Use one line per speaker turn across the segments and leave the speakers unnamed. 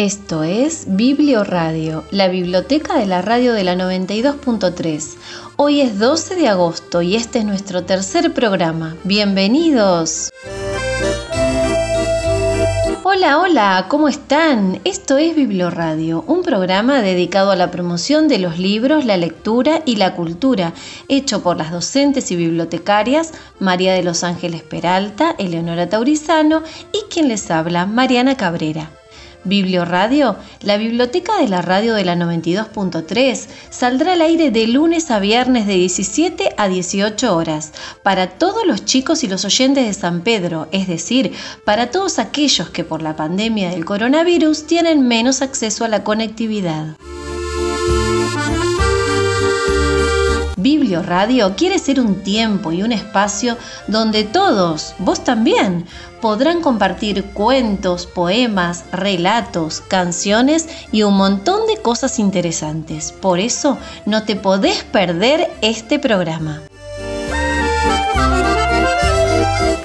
Esto es Biblio Radio, la biblioteca de la radio de la 92.3. Hoy es 12 de agosto y este es nuestro tercer programa. Bienvenidos. Hola, hola, ¿cómo están? Esto es Radio, un programa dedicado a la promoción de los libros, la lectura y la cultura, hecho por las docentes y bibliotecarias María de los Ángeles Peralta, Eleonora Taurizano y quien les habla, Mariana Cabrera. Radio, la biblioteca de la radio de la 92.3, saldrá al aire de lunes a viernes de 17 a 18 horas para todos los chicos y los oyentes de San Pedro, es decir, para todos aquellos que por la pandemia del coronavirus tienen menos acceso a la conectividad. Radio quiere ser un tiempo y un espacio donde todos, vos también, podrán compartir cuentos, poemas, relatos, canciones y un montón de cosas interesantes. Por eso no te podés perder este programa.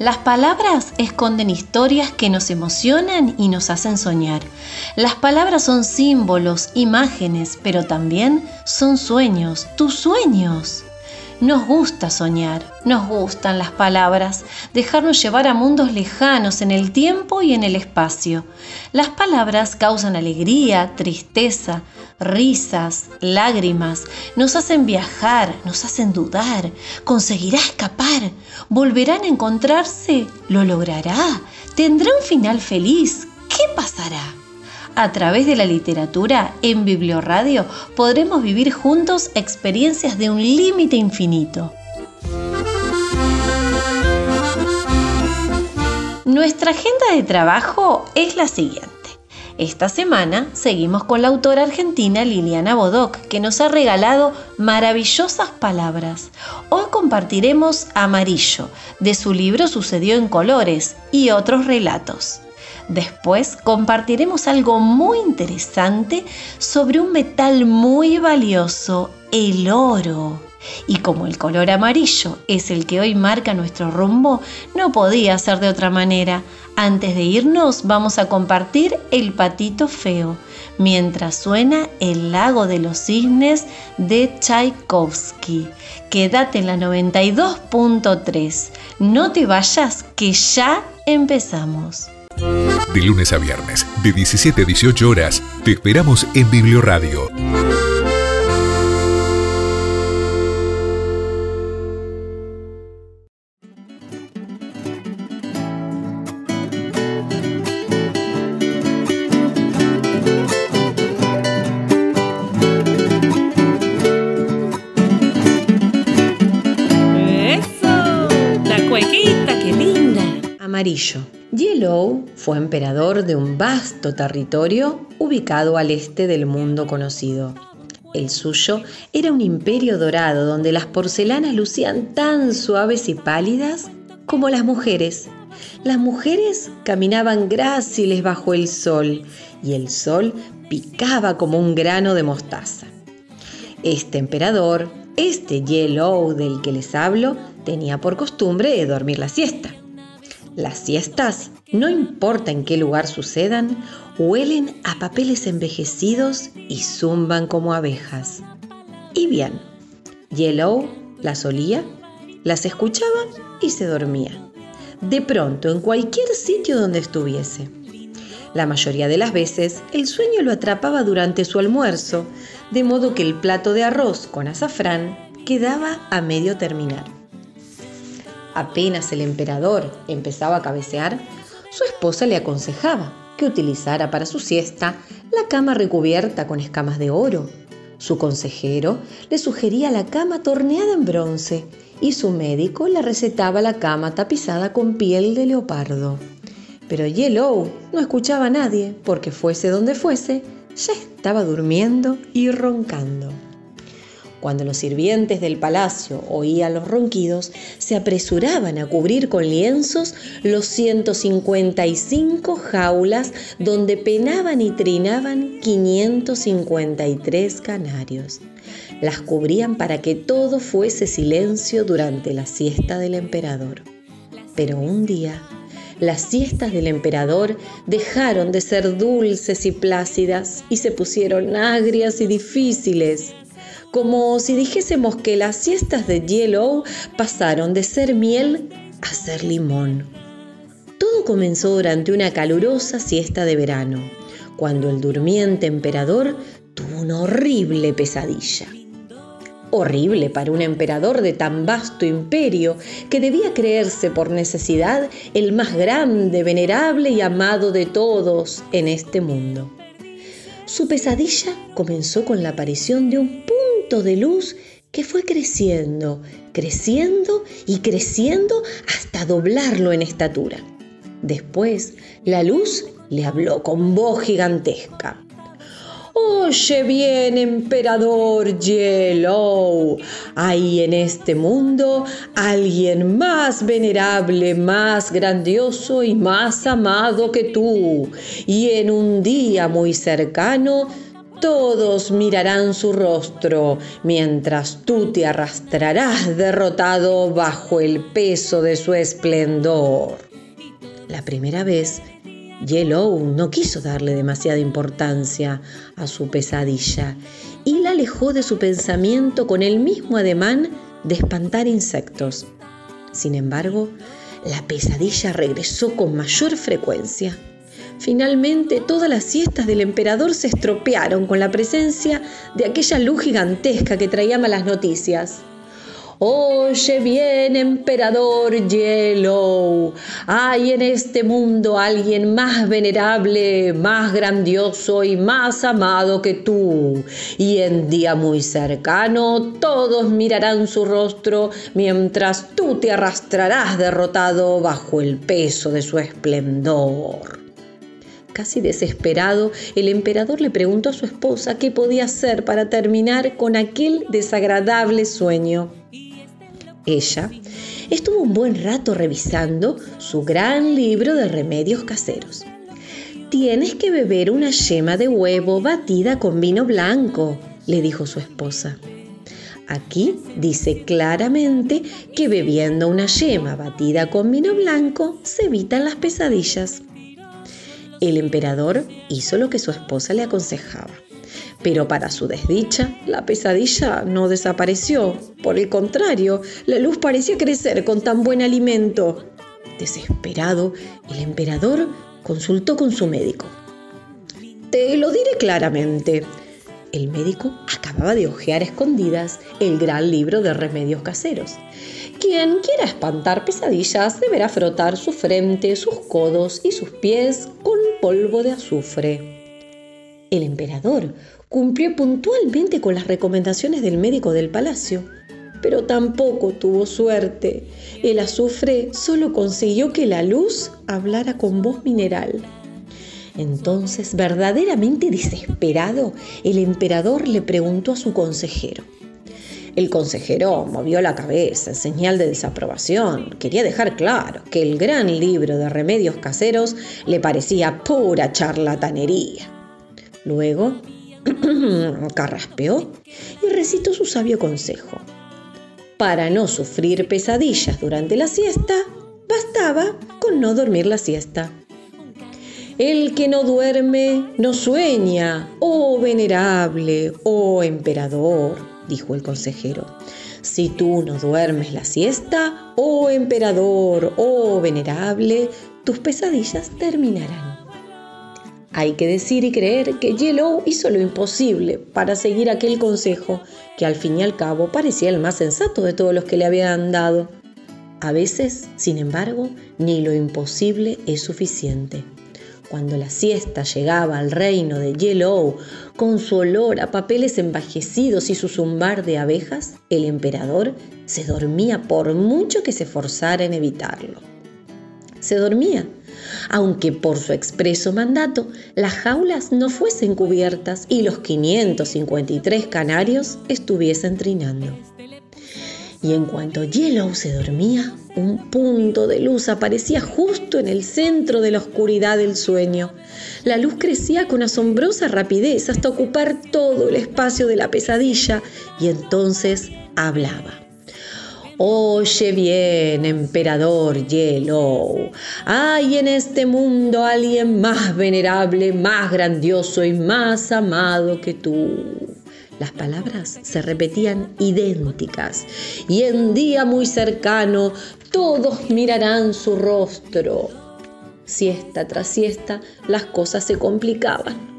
Las palabras esconden historias que nos emocionan y nos hacen soñar. Las palabras son símbolos, imágenes, pero también son sueños, tus sueños. Nos gusta soñar, nos gustan las palabras, dejarnos llevar a mundos lejanos en el tiempo y en el espacio. Las palabras causan alegría, tristeza, risas, lágrimas, nos hacen viajar, nos hacen dudar, conseguirá escapar, volverán a encontrarse, lo logrará, tendrá un final feliz, ¿qué pasará? A través de la literatura, en Biblioradio, podremos vivir juntos experiencias de un límite infinito. Nuestra agenda de trabajo es la siguiente. Esta semana seguimos con la autora argentina Liliana Bodoc, que nos ha regalado maravillosas palabras. Hoy compartiremos Amarillo, de su libro Sucedió en Colores, y otros relatos. Después compartiremos algo muy interesante sobre un metal muy valioso, el oro. Y como el color amarillo es el que hoy marca nuestro rumbo, no podía ser de otra manera. Antes de irnos vamos a compartir el patito feo, mientras suena el lago de los cisnes de Tchaikovsky. Quédate en la 92.3. No te vayas que ya empezamos.
De lunes a viernes, de 17 a 18 horas, te esperamos en Biblioradio.
Fue emperador de un vasto territorio ubicado al este del mundo conocido. El suyo era un imperio dorado donde las porcelanas lucían tan suaves y pálidas como las mujeres. Las mujeres caminaban gráciles bajo el sol y el sol picaba como un grano de mostaza. Este emperador, este Yellow del que les hablo, tenía por costumbre dormir la siesta. Las siestas, no importa en qué lugar sucedan, huelen a papeles envejecidos y zumban como abejas. Y bien, Yellow las olía, las escuchaba y se dormía. De pronto, en cualquier sitio donde estuviese. La mayoría de las veces, el sueño lo atrapaba durante su almuerzo, de modo que el plato de arroz con azafrán quedaba a medio terminar. Apenas el emperador empezaba a cabecear, su esposa le aconsejaba que utilizara para su siesta la cama recubierta con escamas de oro. Su consejero le sugería la cama torneada en bronce y su médico le recetaba la cama tapizada con piel de leopardo. Pero Yellow no escuchaba a nadie porque fuese donde fuese, ya estaba durmiendo y roncando. Cuando los sirvientes del palacio oían los ronquidos, se apresuraban a cubrir con lienzos los 155 jaulas donde penaban y trinaban 553 canarios. Las cubrían para que todo fuese silencio durante la siesta del emperador. Pero un día, las siestas del emperador dejaron de ser dulces y plácidas y se pusieron agrias y difíciles como si dijésemos que las siestas de Yellow pasaron de ser miel a ser limón. Todo comenzó durante una calurosa siesta de verano, cuando el durmiente emperador tuvo una horrible pesadilla. Horrible para un emperador de tan vasto imperio que debía creerse por necesidad el más grande, venerable y amado de todos en este mundo. Su pesadilla comenzó con la aparición de un de luz que fue creciendo, creciendo y creciendo hasta doblarlo en estatura. Después, la luz le habló con voz gigantesca. Oye bien, emperador Yellow, hay en este mundo alguien más venerable, más grandioso y más amado que tú, y en un día muy cercano todos mirarán su rostro, mientras tú te arrastrarás derrotado bajo el peso de su esplendor. La primera vez, Yellow no quiso darle demasiada importancia a su pesadilla y la alejó de su pensamiento con el mismo ademán de espantar insectos. Sin embargo, la pesadilla regresó con mayor frecuencia. Finalmente, todas las siestas del emperador se estropearon con la presencia de aquella luz gigantesca que traía malas noticias. Oye bien, emperador Yellow, hay en este mundo alguien más venerable, más grandioso y más amado que tú. Y en día muy cercano todos mirarán su rostro mientras tú te arrastrarás derrotado bajo el peso de su esplendor. Casi desesperado, el emperador le preguntó a su esposa qué podía hacer para terminar con aquel desagradable sueño. Ella estuvo un buen rato revisando su gran libro de remedios caseros. Tienes que beber una yema de huevo batida con vino blanco, le dijo su esposa. Aquí dice claramente que bebiendo una yema batida con vino blanco se evitan las pesadillas. El emperador hizo lo que su esposa le aconsejaba. Pero para su desdicha, la pesadilla no desapareció. Por el contrario, la luz parecía crecer con tan buen alimento. Desesperado, el emperador consultó con su médico. Te lo diré claramente. El médico acababa de hojear escondidas el gran libro de remedios caseros quien quiera espantar pesadillas deberá frotar su frente, sus codos y sus pies con polvo de azufre. El emperador cumplió puntualmente con las recomendaciones del médico del palacio, pero tampoco tuvo suerte. El azufre solo consiguió que la luz hablara con voz mineral. Entonces, verdaderamente desesperado, el emperador le preguntó a su consejero, el consejero movió la cabeza en señal de desaprobación. Quería dejar claro que el gran libro de remedios caseros le parecía pura charlatanería. Luego carraspeó y recitó su sabio consejo. Para no sufrir pesadillas durante la siesta, bastaba con no dormir la siesta. El que no duerme no sueña, oh venerable, oh emperador dijo el consejero. Si tú no duermes la siesta, oh emperador, oh venerable, tus pesadillas terminarán. Hay que decir y creer que Yellow hizo lo imposible para seguir aquel consejo, que al fin y al cabo parecía el más sensato de todos los que le habían dado. A veces, sin embargo, ni lo imposible es suficiente. Cuando la siesta llegaba al reino de Yellow, con su olor a papeles envejecidos y su zumbar de abejas, el emperador se dormía por mucho que se forzara en evitarlo. se dormía, aunque por su expreso mandato las jaulas no fuesen cubiertas y los 553 canarios estuviesen trinando. Y en cuanto Yellow se dormía, un punto de luz aparecía justo en el centro de la oscuridad del sueño. La luz crecía con asombrosa rapidez hasta ocupar todo el espacio de la pesadilla y entonces hablaba. Oye bien, emperador Yellow, hay en este mundo alguien más venerable, más grandioso y más amado que tú. Las palabras se repetían idénticas y en día muy cercano todos mirarán su rostro. Siesta tras siesta las cosas se complicaban.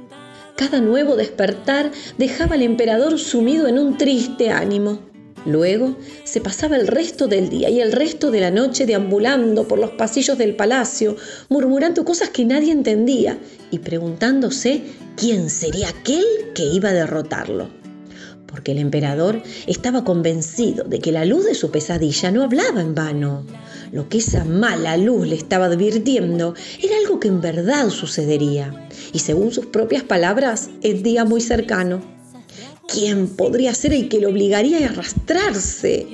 Cada nuevo despertar dejaba al emperador sumido en un triste ánimo. Luego se pasaba el resto del día y el resto de la noche deambulando por los pasillos del palacio, murmurando cosas que nadie entendía y preguntándose quién sería aquel que iba a derrotarlo. Porque el emperador estaba convencido de que la luz de su pesadilla no hablaba en vano. Lo que esa mala luz le estaba advirtiendo era algo que en verdad sucedería. Y según sus propias palabras, es día muy cercano. ¿Quién podría ser el que lo obligaría a arrastrarse?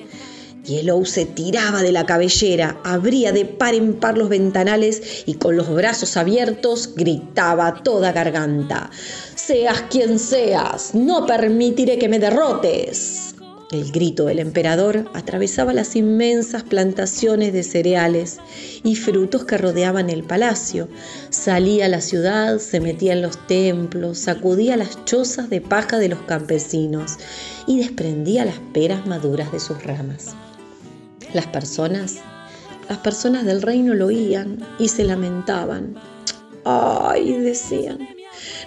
Yellow se tiraba de la cabellera, abría de par en par los ventanales y con los brazos abiertos gritaba a toda garganta. Seas quien seas, no permitiré que me derrotes. El grito del emperador atravesaba las inmensas plantaciones de cereales y frutos que rodeaban el palacio. Salía a la ciudad, se metía en los templos, sacudía las chozas de paja de los campesinos y desprendía las peras maduras de sus ramas. Las personas, las personas del reino lo oían y se lamentaban. ¡Ay! decían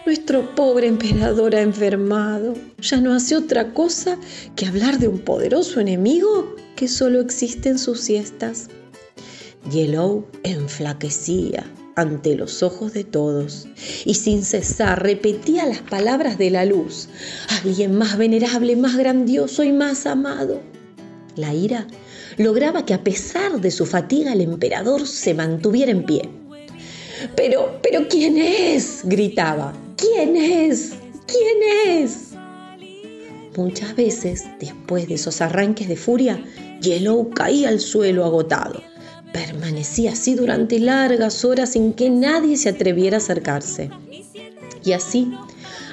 nuestro pobre emperador ha enfermado. Ya no hace otra cosa que hablar de un poderoso enemigo que solo existe en sus siestas. Yellow enflaquecía ante los ojos de todos y sin cesar repetía las palabras de la luz. Alguien más venerable, más grandioso y más amado. La ira lograba que a pesar de su fatiga el emperador se mantuviera en pie. Pero, pero ¿quién es? gritaba. ¿Quién es? ¿Quién es? Muchas veces, después de esos arranques de furia, Yellow caía al suelo agotado. Permanecía así durante largas horas sin que nadie se atreviera a acercarse. Y así,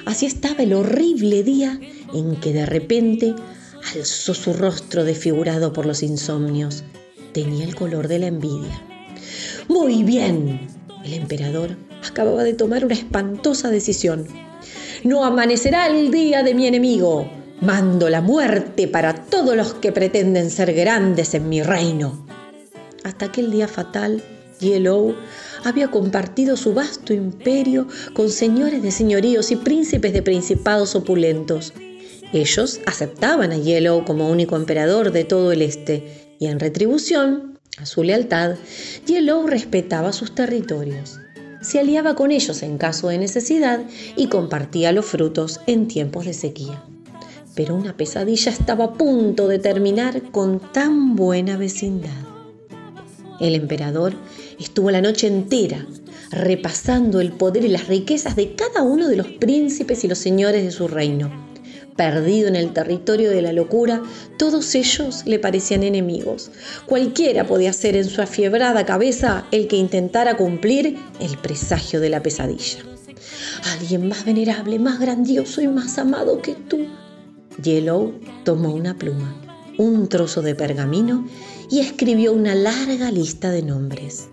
así estaba el horrible día en que de repente alzó su rostro desfigurado por los insomnios. Tenía el color de la envidia. Muy bien, el emperador acababa de tomar una espantosa decisión. No amanecerá el día de mi enemigo. Mando la muerte para todos los que pretenden ser grandes en mi reino. Hasta aquel día fatal, Yellow había compartido su vasto imperio con señores de señoríos y príncipes de principados opulentos. Ellos aceptaban a Yellow como único emperador de todo el este y en retribución a su lealtad, Yellow respetaba sus territorios se aliaba con ellos en caso de necesidad y compartía los frutos en tiempos de sequía. Pero una pesadilla estaba a punto de terminar con tan buena vecindad. El emperador estuvo la noche entera repasando el poder y las riquezas de cada uno de los príncipes y los señores de su reino Perdido en el territorio de la locura, todos ellos le parecían enemigos. Cualquiera podía ser en su afiebrada cabeza el que intentara cumplir el presagio de la pesadilla. Alguien más venerable, más grandioso y más amado que tú. Yellow tomó una pluma, un trozo de pergamino y escribió una larga lista de nombres.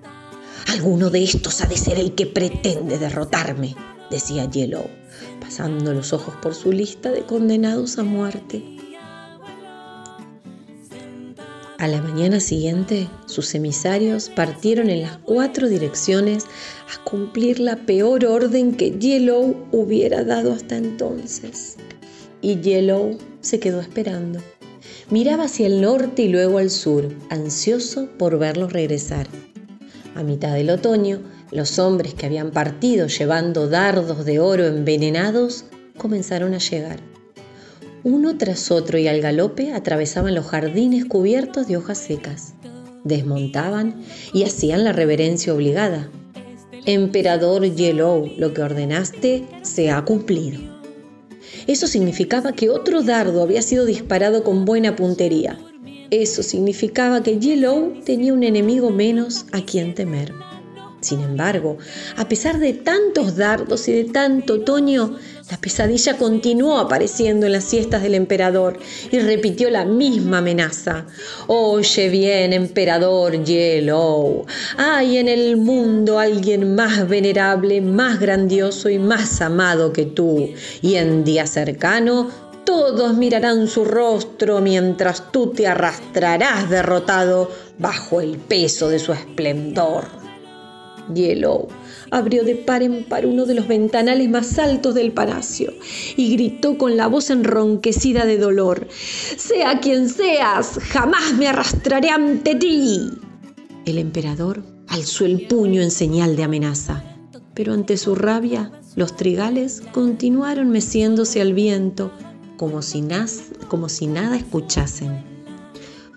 Alguno de estos ha de ser el que pretende derrotarme, decía Yellow pasando los ojos por su lista de condenados a muerte. A la mañana siguiente, sus emisarios partieron en las cuatro direcciones a cumplir la peor orden que Yellow hubiera dado hasta entonces. Y Yellow se quedó esperando. Miraba hacia el norte y luego al sur, ansioso por verlos regresar. A mitad del otoño, los hombres que habían partido llevando dardos de oro envenenados comenzaron a llegar. Uno tras otro y al galope atravesaban los jardines cubiertos de hojas secas. desmontaban y hacían la reverencia obligada. Emperador Yellow, lo que ordenaste se ha cumplido. Eso significaba que otro dardo había sido disparado con buena puntería. Eso significaba que Yellow tenía un enemigo menos a quien temer. Sin embargo, a pesar de tantos dardos y de tanto otoño, la pesadilla continuó apareciendo en las siestas del emperador y repitió la misma amenaza. Oye bien, emperador Yellow, hay en el mundo alguien más venerable, más grandioso y más amado que tú, y en día cercano todos mirarán su rostro mientras tú te arrastrarás derrotado bajo el peso de su esplendor. Yellow abrió de par en par uno de los ventanales más altos del palacio y gritó con la voz enronquecida de dolor, Sea quien seas, jamás me arrastraré ante ti. El emperador alzó el puño en señal de amenaza, pero ante su rabia los trigales continuaron meciéndose al viento como si, nada escuchasen.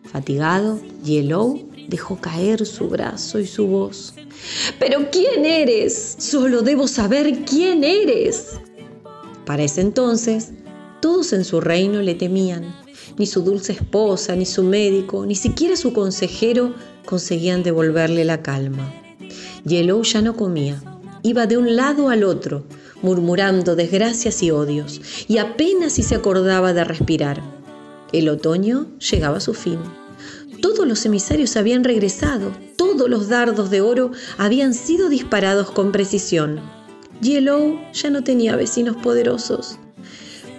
Fatigado, Yellow dejó caer su brazo y su voz. Pero ¿quién eres? Solo debo saber quién eres. Para ese entonces, todos en su reino le temían. Ni su dulce esposa, ni su médico, ni siquiera su consejero conseguían devolverle la calma. Yellow ya no comía. Iba de un lado al otro, murmurando desgracias y odios, y apenas si se acordaba de respirar. El otoño llegaba a su fin. Todos los emisarios habían regresado, todos los dardos de oro habían sido disparados con precisión. Yellow ya no tenía vecinos poderosos.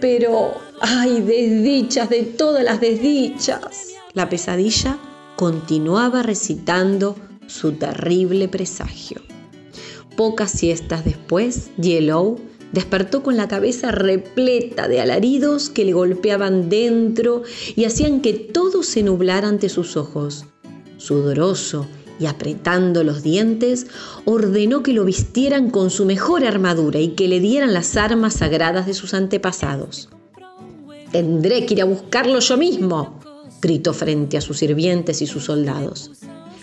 Pero, ¡ay, desdichas de todas las desdichas! La pesadilla continuaba recitando su terrible presagio. Pocas siestas después, Yellow Despertó con la cabeza repleta de alaridos que le golpeaban dentro y hacían que todo se nublara ante sus ojos. Sudoroso y apretando los dientes, ordenó que lo vistieran con su mejor armadura y que le dieran las armas sagradas de sus antepasados. Tendré que ir a buscarlo yo mismo, gritó frente a sus sirvientes y sus soldados.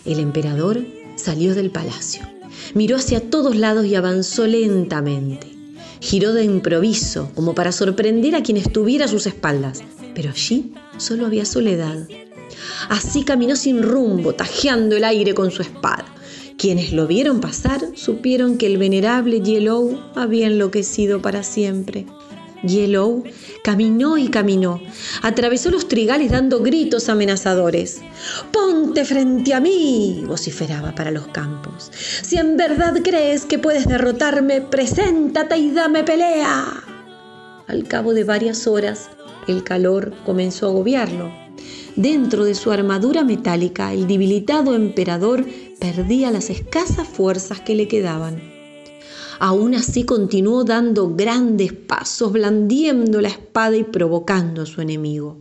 El emperador salió del palacio, miró hacia todos lados y avanzó lentamente. Giró de improviso, como para sorprender a quien estuviera a sus espaldas, pero allí solo había soledad. Así caminó sin rumbo, tajeando el aire con su espada. Quienes lo vieron pasar supieron que el venerable Yellow había enloquecido para siempre. Yellow caminó y caminó, atravesó los trigales dando gritos amenazadores. Ponte frente a mí, vociferaba para los campos. Si en verdad crees que puedes derrotarme, preséntate y dame pelea. Al cabo de varias horas, el calor comenzó a agobiarlo. Dentro de su armadura metálica, el debilitado emperador perdía las escasas fuerzas que le quedaban. Aún así continuó dando grandes pasos, blandiendo la espada y provocando a su enemigo.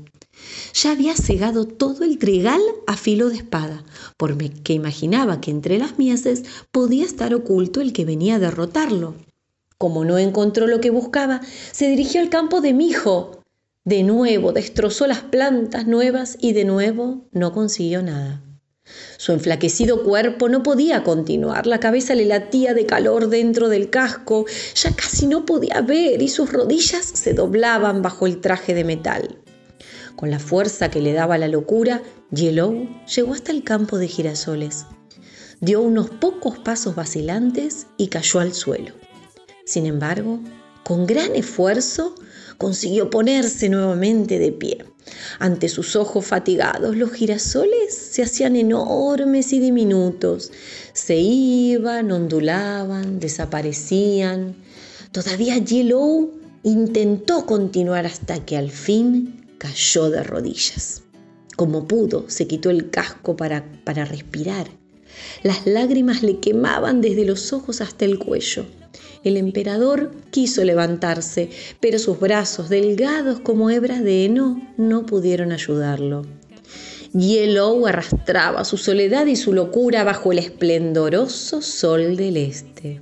Ya había cegado todo el trigal a filo de espada, porque imaginaba que entre las mieses podía estar oculto el que venía a derrotarlo. Como no encontró lo que buscaba, se dirigió al campo de Mijo. De nuevo destrozó las plantas nuevas y de nuevo no consiguió nada. Su enflaquecido cuerpo no podía continuar, la cabeza le latía de calor dentro del casco, ya casi no podía ver y sus rodillas se doblaban bajo el traje de metal. Con la fuerza que le daba la locura, Yellow llegó hasta el campo de girasoles. Dio unos pocos pasos vacilantes y cayó al suelo. Sin embargo, con gran esfuerzo, consiguió ponerse nuevamente de pie. Ante sus ojos fatigados, los girasoles se hacían enormes y diminutos. Se iban, ondulaban, desaparecían. Todavía Yellow intentó continuar hasta que al fin cayó de rodillas. Como pudo, se quitó el casco para, para respirar. Las lágrimas le quemaban desde los ojos hasta el cuello. El emperador quiso levantarse, pero sus brazos, delgados como hebras de heno, no pudieron ayudarlo. Yellow arrastraba su soledad y su locura bajo el esplendoroso sol del este.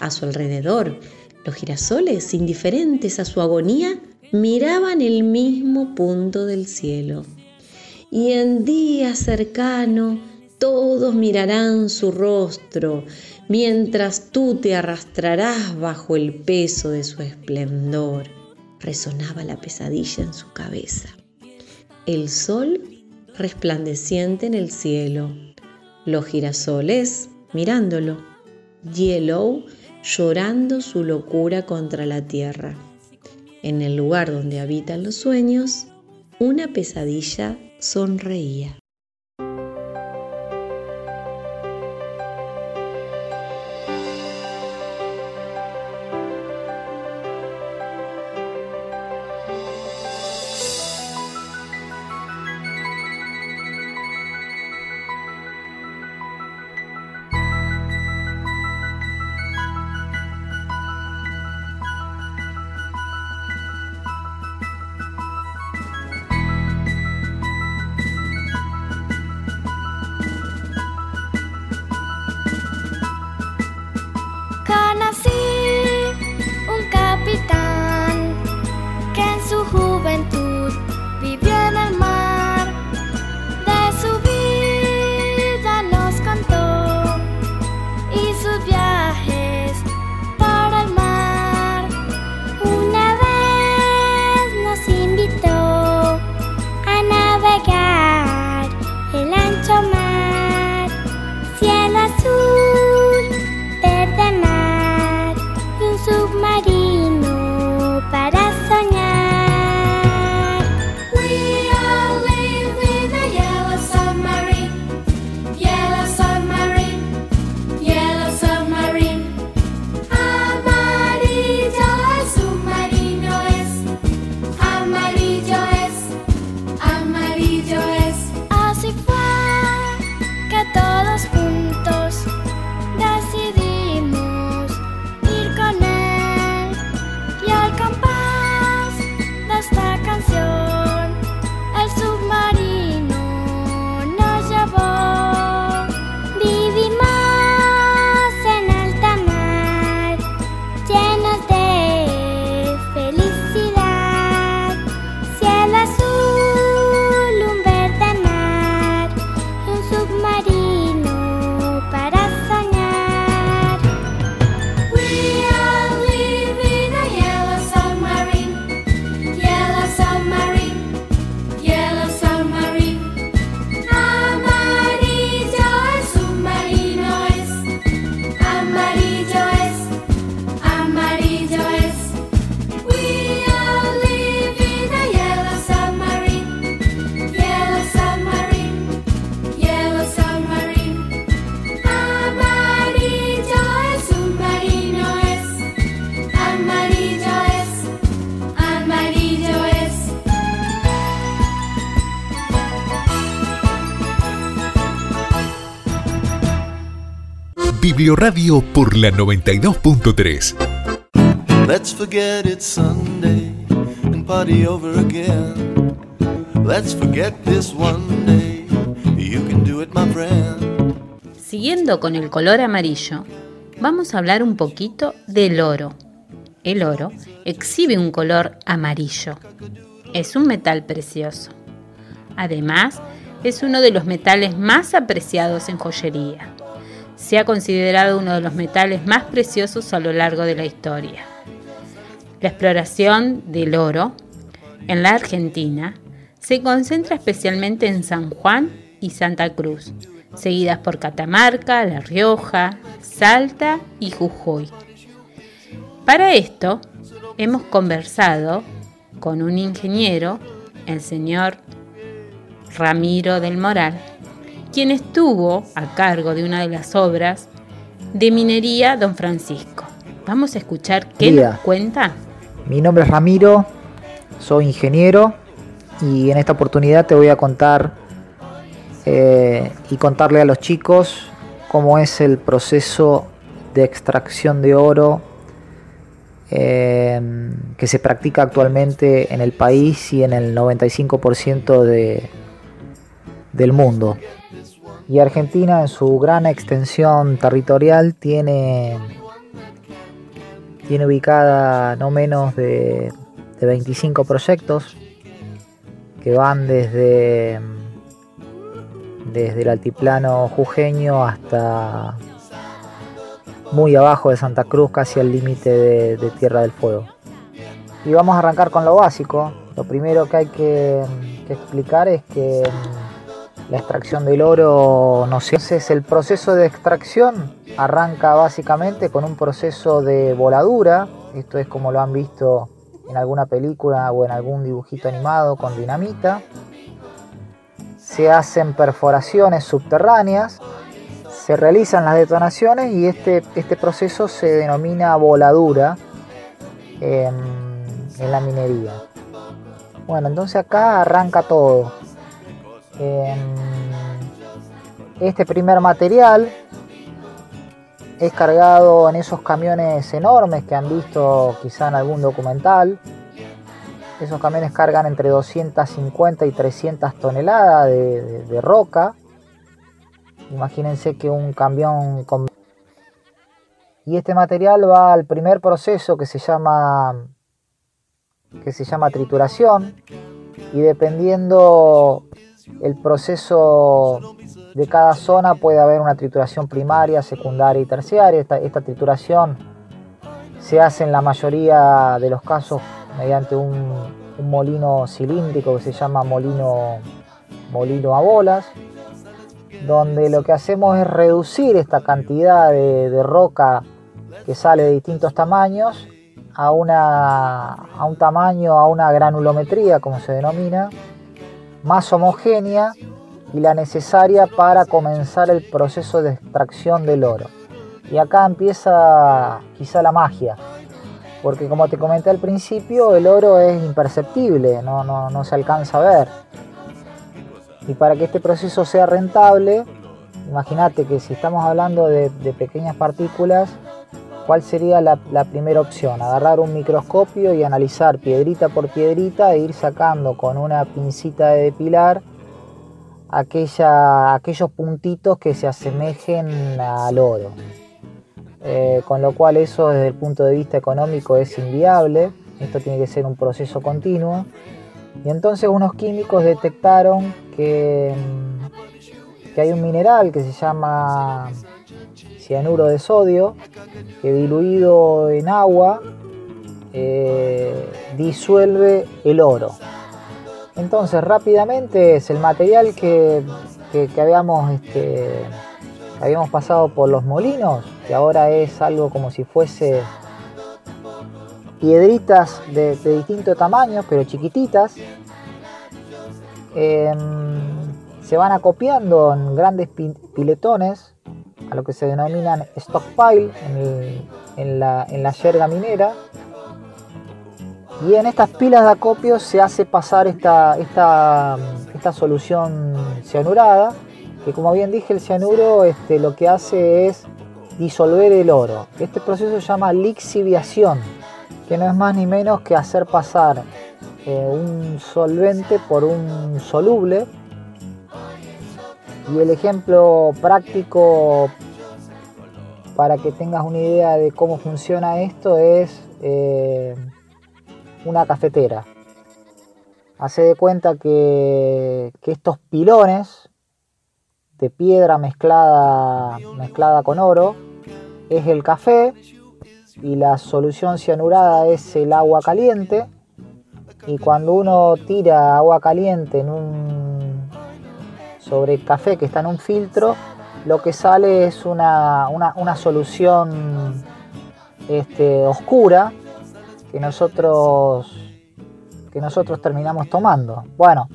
A su alrededor, los girasoles, indiferentes a su agonía, miraban el mismo punto del cielo. Y en día cercano,
todos mirarán su rostro, mientras tú te arrastrarás bajo el peso de su esplendor. Resonaba la pesadilla en su cabeza. El sol resplandeciente en el cielo, los girasoles mirándolo, Yellow llorando su locura contra la tierra. En el lugar donde habitan los sueños, una pesadilla sonreía. cielo azul.
Biblioradio por la 92.3.
Let's forget it's Sunday and party over again. Let's forget this one day. You can do it, my friend.
Siguiendo con el color amarillo, vamos a hablar un poquito del oro. El oro exhibe un color amarillo. Es un metal precioso. Además, es uno de los metales más apreciados en joyería se ha considerado uno de los metales más preciosos a lo largo de la historia. La exploración del oro en la Argentina se concentra especialmente en San Juan y Santa Cruz, seguidas por Catamarca, La Rioja, Salta y Jujuy. Para esto hemos conversado con un ingeniero, el señor Ramiro del Moral, quien estuvo a cargo de una de las obras de minería Don Francisco. Vamos a escuchar qué nos cuenta.
Mi nombre es Ramiro, soy ingeniero y en esta oportunidad te voy a contar eh, y contarle a los chicos cómo es el proceso de extracción de oro eh, que se practica actualmente en el país y en el 95% de, del mundo. Y Argentina en su gran extensión territorial tiene, tiene ubicada no menos de, 25 proyectos que van desde, desde el altiplano jujeño hasta muy abajo de Santa Cruz, casi al límite de, Tierra del Fuego. Y vamos a arrancar con lo básico. Lo primero que hay que, explicar es que la extracción del oro no sé, es el proceso de extracción arranca básicamente con un proceso de voladura. Esto es como lo han visto en alguna película o en algún dibujito animado con dinamita. Se hacen perforaciones subterráneas se realizan las detonaciones y este, este proceso se denomina voladura en, la minería. Bueno, entonces acá arranca todo. Este primer material es cargado en esos camiones enormes que han visto quizá en algún documental. Esos camiones cargan entre 250 y 300 toneladas de roca Imagínense que un camión con... Y este material va al primer proceso que se llama que se llama trituración y dependiendo el proceso de cada zona puede haber una trituración primaria, secundaria y terciaria. Esta, trituración se hace en la mayoría de los casos mediante un, molino cilíndrico que se llama molino, molino a bolas donde lo que hacemos es reducir esta cantidad de, roca que sale de distintos tamaños a, una, a un tamaño, a una granulometría, como se denomina, más homogénea y la necesaria para comenzar el proceso de extracción del oro. Y acá empieza quizá la magia, porque como te comenté al principio, el oro es imperceptible, no, no, no se alcanza a ver. Y para que este proceso sea rentable, imagínate que si estamos hablando de, pequeñas partículas, ¿cuál sería la, primera opción? Agarrar un microscopio y analizar piedrita por piedrita e ir sacando con una pincita de depilar aquella, aquellos puntitos que se asemejen al oro. Eh, con lo cual eso desde el punto de vista económico es inviable, esto tiene que ser un proceso continuo. Y entonces unos químicos detectaron que, que hay un mineral que se llama cianuro de sodio, que diluido en agua eh, disuelve el oro. Entonces rápidamente es el material que, habíamos, este, habíamos pasado por los molinos, que ahora es algo como si fuese piedritas de, de distinto tamaño, pero chiquititas, Em, se van acopiando en grandes piletones, a lo que se denominan stockpile en, la, en yerga minera. Y en estas pilas de acopio se hace pasar esta, esta, esta solución cianurada, que como bien dije el cianuro este, lo que hace es disolver el oro. Este proceso se llama lixiviación, que no es más ni menos que hacer pasar eh, un solvente por un soluble. Y el ejemplo práctico para que tengas una idea de cómo funciona esto es eh, una cafetera. Hace de cuenta que, estos pilones de piedra mezclada, mezclada con oro es el café y la solución cianurada es el agua caliente y cuando uno tira agua caliente en un sobre café que está en un filtro, lo que sale es una, solución este, oscura que nosotros, que nosotros terminamos tomando. Bueno,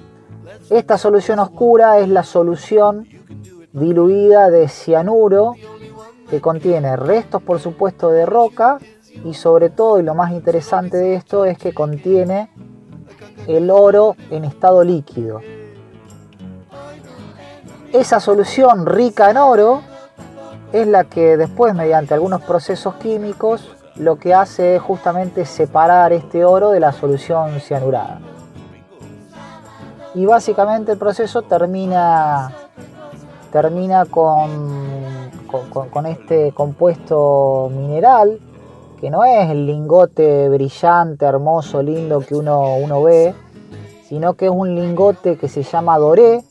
esta solución oscura es la solución diluida de cianuro que contiene restos por supuesto de roca y sobre todo y lo más interesante de esto es que contiene el oro en estado líquido. Esa solución rica en oro es la que después mediante algunos procesos químicos lo que hace es justamente separar este oro de la solución cianurada. Y básicamente el proceso termina, termina con, con este compuesto mineral que no es el lingote brillante, hermoso, lindo que uno, uno ve, sino que es un lingote que se llama doré,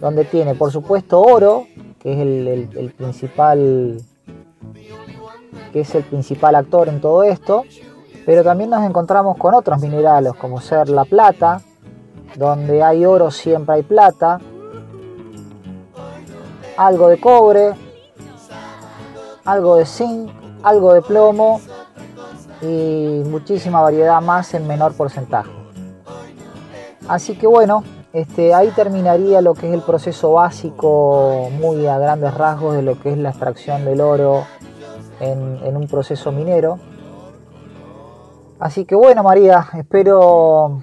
donde tiene por supuesto oro, que es el, principal que es el principal actor en todo esto, pero también nos encontramos con otros minerales como ser la plata, donde hay oro siempre hay plata, algo de cobre, algo de zinc, algo de plomo y muchísima variedad más en menor porcentaje. Así que bueno, este, ahí terminaría lo que es el proceso básico, muy a grandes rasgos de lo que es la extracción del oro en, un proceso minero. Así que bueno María, espero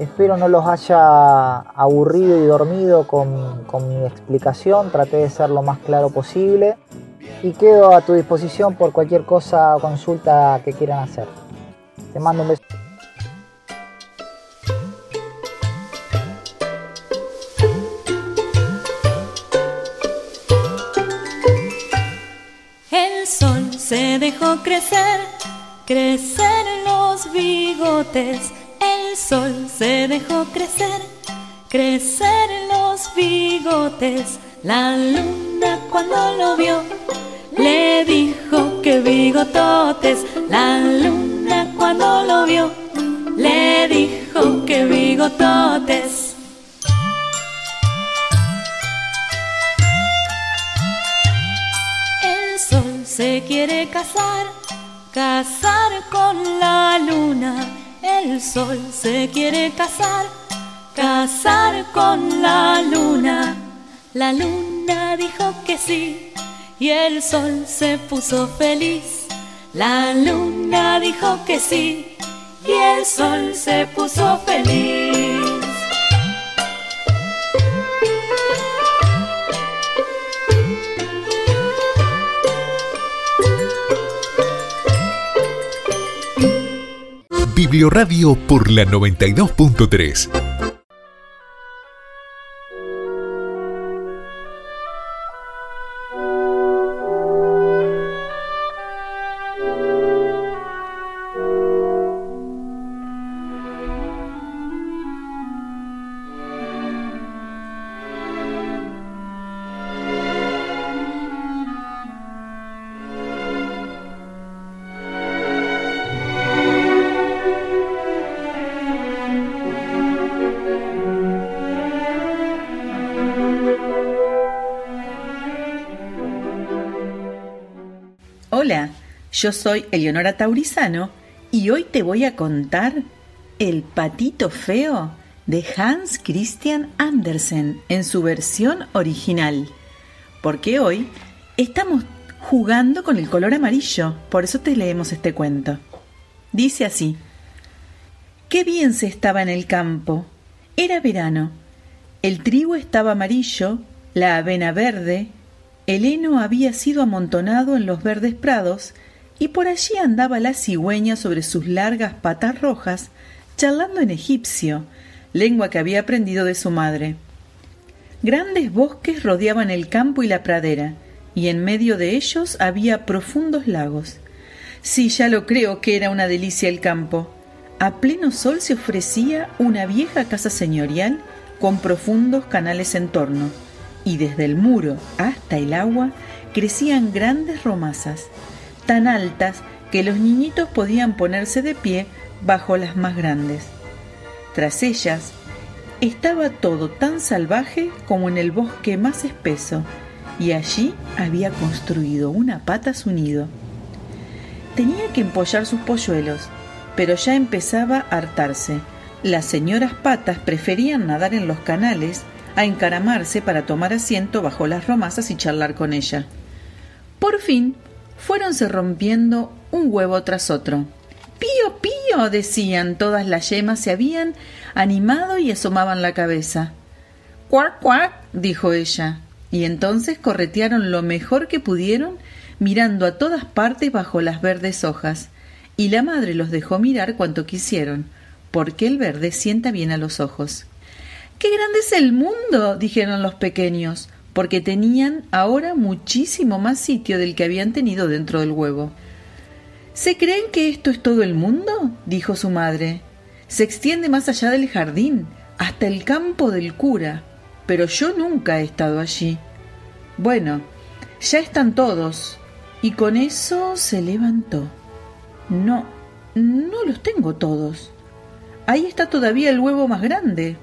Espero no los haya aburrido y dormido con, mi explicación. Traté de ser lo más claro posible y quedo a tu disposición por cualquier cosa o consulta que quieran hacer. Te mando un beso.
Dejó crecer, crecer los bigotes el sol se dejó crecer, crecer los bigotes. La luna cuando lo vio, le dijo que bigototes. La luna cuando lo vio, le dijo que bigototes. Se quiere casar, casar con la luna el sol se quiere casar, casar con la luna. La luna dijo que sí y el sol se puso feliz. La luna dijo que sí y el sol se puso feliz.
Biblioradio por la 92.3.
Yo soy Eleonora Taurizano y hoy te voy a contar El patito feo de Hans Christian Andersen en su versión original. Porque hoy estamos jugando con el color amarillo, por eso te leemos este cuento. Dice así, Qué bien se estaba en el campo. Era verano. El trigo estaba amarillo, la avena verde, el heno había sido amontonado en los verdes prados y por allí andaba la cigüeña sobre sus largas patas rojas, charlando en egipcio, lengua que había aprendido de su madre. Grandes bosques rodeaban el campo y la pradera, y en medio de ellos había profundos lagos. Sí, ya lo creo que era una delicia el campo. A pleno sol se ofrecía una vieja casa señorial con profundos canales en torno, y desde el muro hasta el agua crecían grandes romazas tan altas que los niñitos podían ponerse de pie bajo las más grandes. Tras ellas estaba todo tan salvaje como en el bosque más espeso, y allí había construido una pata su nido. Tenía que empollar sus polluelos, pero ya empezaba a hartarse. Las señoras patas preferían nadar en los canales a encaramarse para tomar asiento bajo las romazas y charlar con ella. Por fin fuéronse rompiendo un huevo tras otro. Pío, pío, decían, todas las yemas se habían animado y asomaban la cabeza. Cuac, cuac, dijo ella, y entonces corretearon lo mejor que pudieron, mirando a todas partes bajo las verdes hojas, y la madre los dejó mirar cuanto quisieron, porque el verde sienta bien a los ojos. ¡Qué grande es el mundo! dijeron los pequeños porque tenían ahora muchísimo más sitio del que habían tenido dentro del huevo. ¿Se creen que esto es todo el mundo? dijo su madre. Se extiende más allá del jardín, hasta el campo del cura. pero yo nunca he estado allí. Bueno, ya están todos. Y con eso se levantó. No, no los tengo todos. Ahí está todavía el huevo más grande.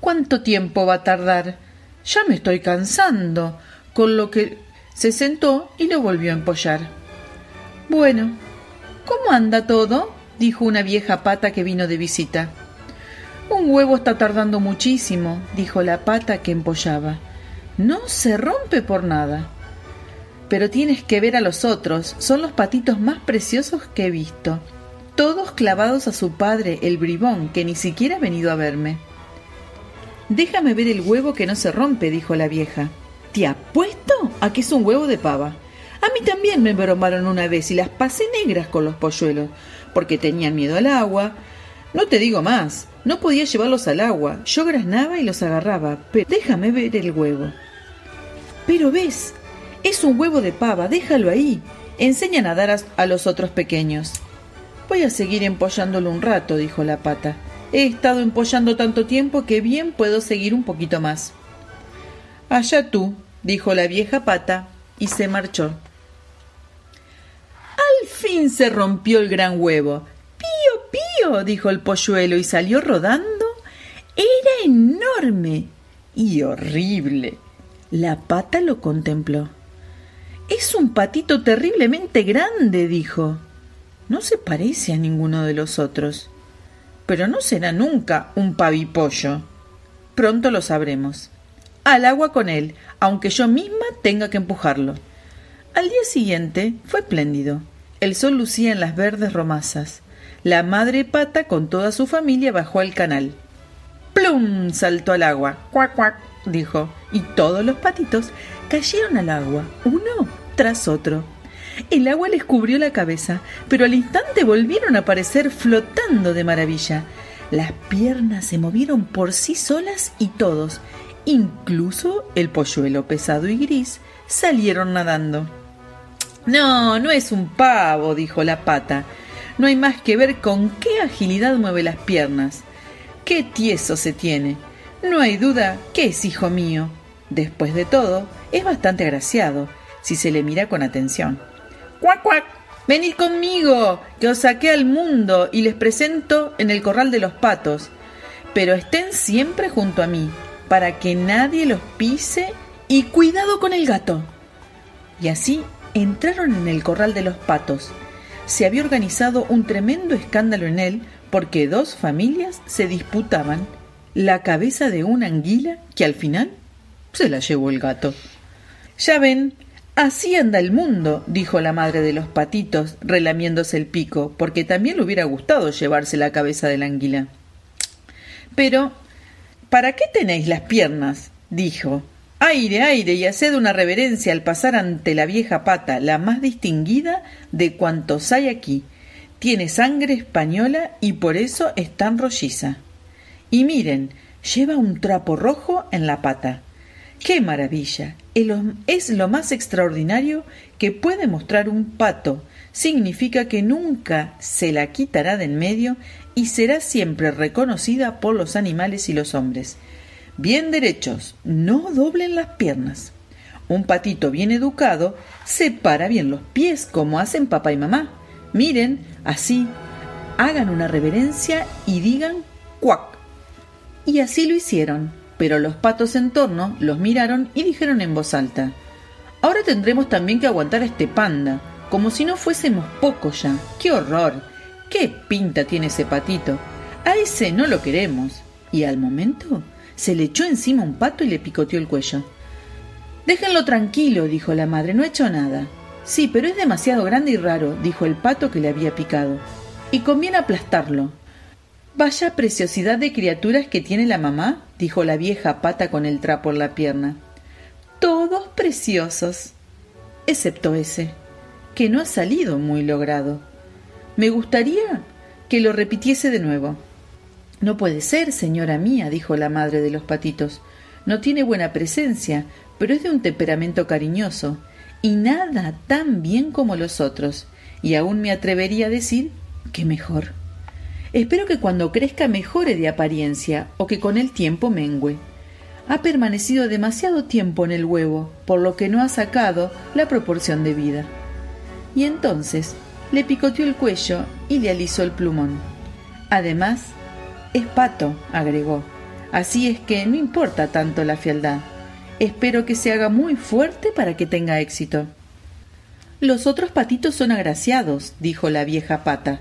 ¿Cuánto tiempo va a tardar? Ya me estoy cansando. Con lo que se sentó y lo volvió a empollar. Bueno, ¿cómo anda todo? dijo una vieja pata que vino de visita. Un huevo está tardando muchísimo, dijo la pata que empollaba. No se rompe por nada. Pero tienes que ver a los otros, son los patitos más preciosos que he visto, todos clavados a su padre, el bribón, que ni siquiera ha venido a verme. Déjame ver el huevo que no se rompe, dijo la vieja. Te apuesto a que es un huevo de pava. A mí también me bromaron una vez y las pasé negras con los polluelos, porque tenían miedo al agua. No te digo más, no podía llevarlos al agua. Yo graznaba y los agarraba, pero déjame ver el huevo. Pero ves, es un huevo de pava, déjalo ahí. Enseña a nadar a, a los otros pequeños. Voy a seguir empollándolo un rato, dijo la pata. He estado empollando tanto tiempo que bien puedo seguir un poquito más. Allá tú, dijo la vieja pata, y se marchó. Al fin se rompió el gran huevo. Pío, pío, dijo el polluelo y salió rodando. Era enorme y horrible. La pata lo contempló. Es un patito terriblemente grande, dijo. No se parece a ninguno de los otros pero no será nunca un pavipollo. Pronto lo sabremos. Al agua con él, aunque yo misma tenga que empujarlo. Al día siguiente fue espléndido. El sol lucía en las verdes romazas. La madre pata con toda su familia bajó al canal. ¡Plum! saltó al agua. ¡Cuac, cuac! dijo, y todos los patitos cayeron al agua, uno tras otro. El agua les cubrió la cabeza, pero al instante volvieron a aparecer flotando de maravilla. Las piernas se movieron por sí solas y todos, incluso el polluelo pesado y gris, salieron nadando. No, no es un pavo, dijo la pata. No hay más que ver con qué agilidad mueve las piernas. Qué tieso se tiene. No hay duda que es hijo mío. Después de todo, es bastante agraciado, si se le mira con atención. ¡Cuac, cuac! Venid conmigo, que os saqué al mundo y les presento en el corral de los patos. Pero estén siempre junto a mí, para que nadie los pise y cuidado con el gato. Y así entraron en el corral de los patos. Se había organizado un tremendo escándalo en él porque dos familias se disputaban la cabeza de una anguila que al final se la llevó el gato. Ya ven, Así anda el mundo, dijo la madre de los patitos, relamiéndose el pico, porque también le hubiera gustado llevarse la cabeza de la anguila. Pero, ¿para qué tenéis las piernas? dijo. Aire, aire, y haced una reverencia al pasar ante la vieja pata, la más distinguida de cuantos hay aquí. Tiene sangre española y por eso es tan rolliza. Y miren, lleva un trapo rojo en la pata. ¡Qué maravilla! Es lo más extraordinario que puede mostrar un pato. Significa que nunca se la quitará de en medio y será siempre reconocida por los animales y los hombres. Bien derechos, no doblen las piernas. Un patito bien educado separa bien los pies como hacen papá y mamá. Miren, así, hagan una reverencia y digan cuac. Y así lo hicieron pero los patos en torno los miraron y dijeron en voz alta Ahora tendremos también que aguantar a este panda, como si no fuésemos pocos ya. ¡Qué horror! ¡Qué pinta tiene ese patito! A ese no lo queremos. Y al momento se le echó encima un pato y le picoteó el cuello. Déjenlo tranquilo, dijo la madre, no ha hecho nada. Sí, pero es demasiado grande y raro, dijo el pato que le había picado. Y conviene aplastarlo. Vaya preciosidad de criaturas que tiene la mamá, dijo la vieja pata con el trapo en la pierna. Todos preciosos, excepto ese, que no ha salido muy logrado. Me gustaría que lo repitiese de nuevo. No puede ser, señora mía, dijo la madre de los patitos. No tiene buena presencia, pero es de un temperamento cariñoso, y nada tan bien como los otros, y aún me atrevería a decir que mejor. Espero que cuando crezca mejore de apariencia o que con el tiempo mengüe. ha permanecido demasiado tiempo en el huevo, por lo que no ha sacado la proporción de vida. Y entonces le picoteó el cuello y le alisó el plumón. Además, es pato, agregó. Así es que no importa tanto la fialdad. Espero que se haga muy fuerte para que tenga éxito. Los otros patitos son agraciados, dijo la vieja pata.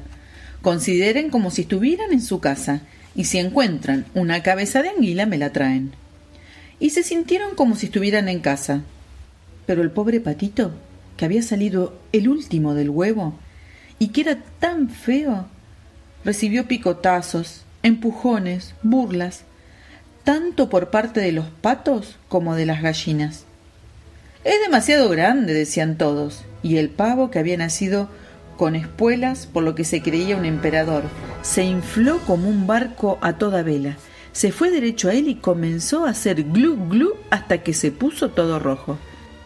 Consideren como si estuvieran en su casa, y si encuentran una cabeza de anguila me la traen y se sintieron como si estuvieran en casa. Pero el pobre patito, que había salido el último del huevo, y que era tan feo, recibió picotazos, empujones, burlas, tanto por parte de los patos como de las gallinas. Es demasiado grande, decían todos, y el pavo, que había nacido con espuelas por lo que se creía un emperador, se infló como un barco a toda vela, se fue derecho a él y comenzó a hacer glu glu hasta que se puso todo rojo.